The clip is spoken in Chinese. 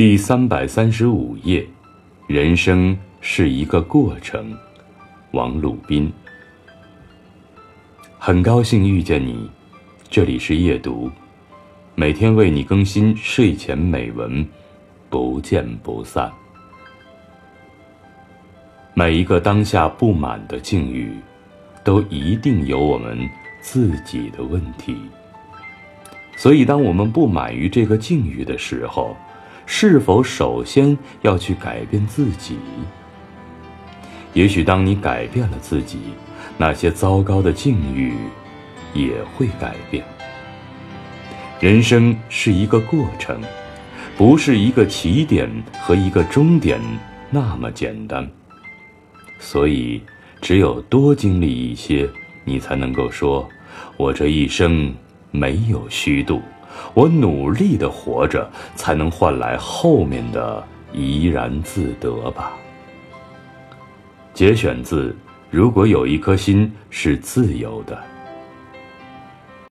第三百三十五页，人生是一个过程。王鲁宾。很高兴遇见你，这里是夜读，每天为你更新睡前美文，不见不散。每一个当下不满的境遇，都一定有我们自己的问题。所以，当我们不满于这个境遇的时候，是否首先要去改变自己？也许当你改变了自己，那些糟糕的境遇也会改变。人生是一个过程，不是一个起点和一个终点那么简单。所以，只有多经历一些，你才能够说：“我这一生没有虚度。”我努力的活着，才能换来后面的怡然自得吧。节选自《如果有一颗心是自由的》。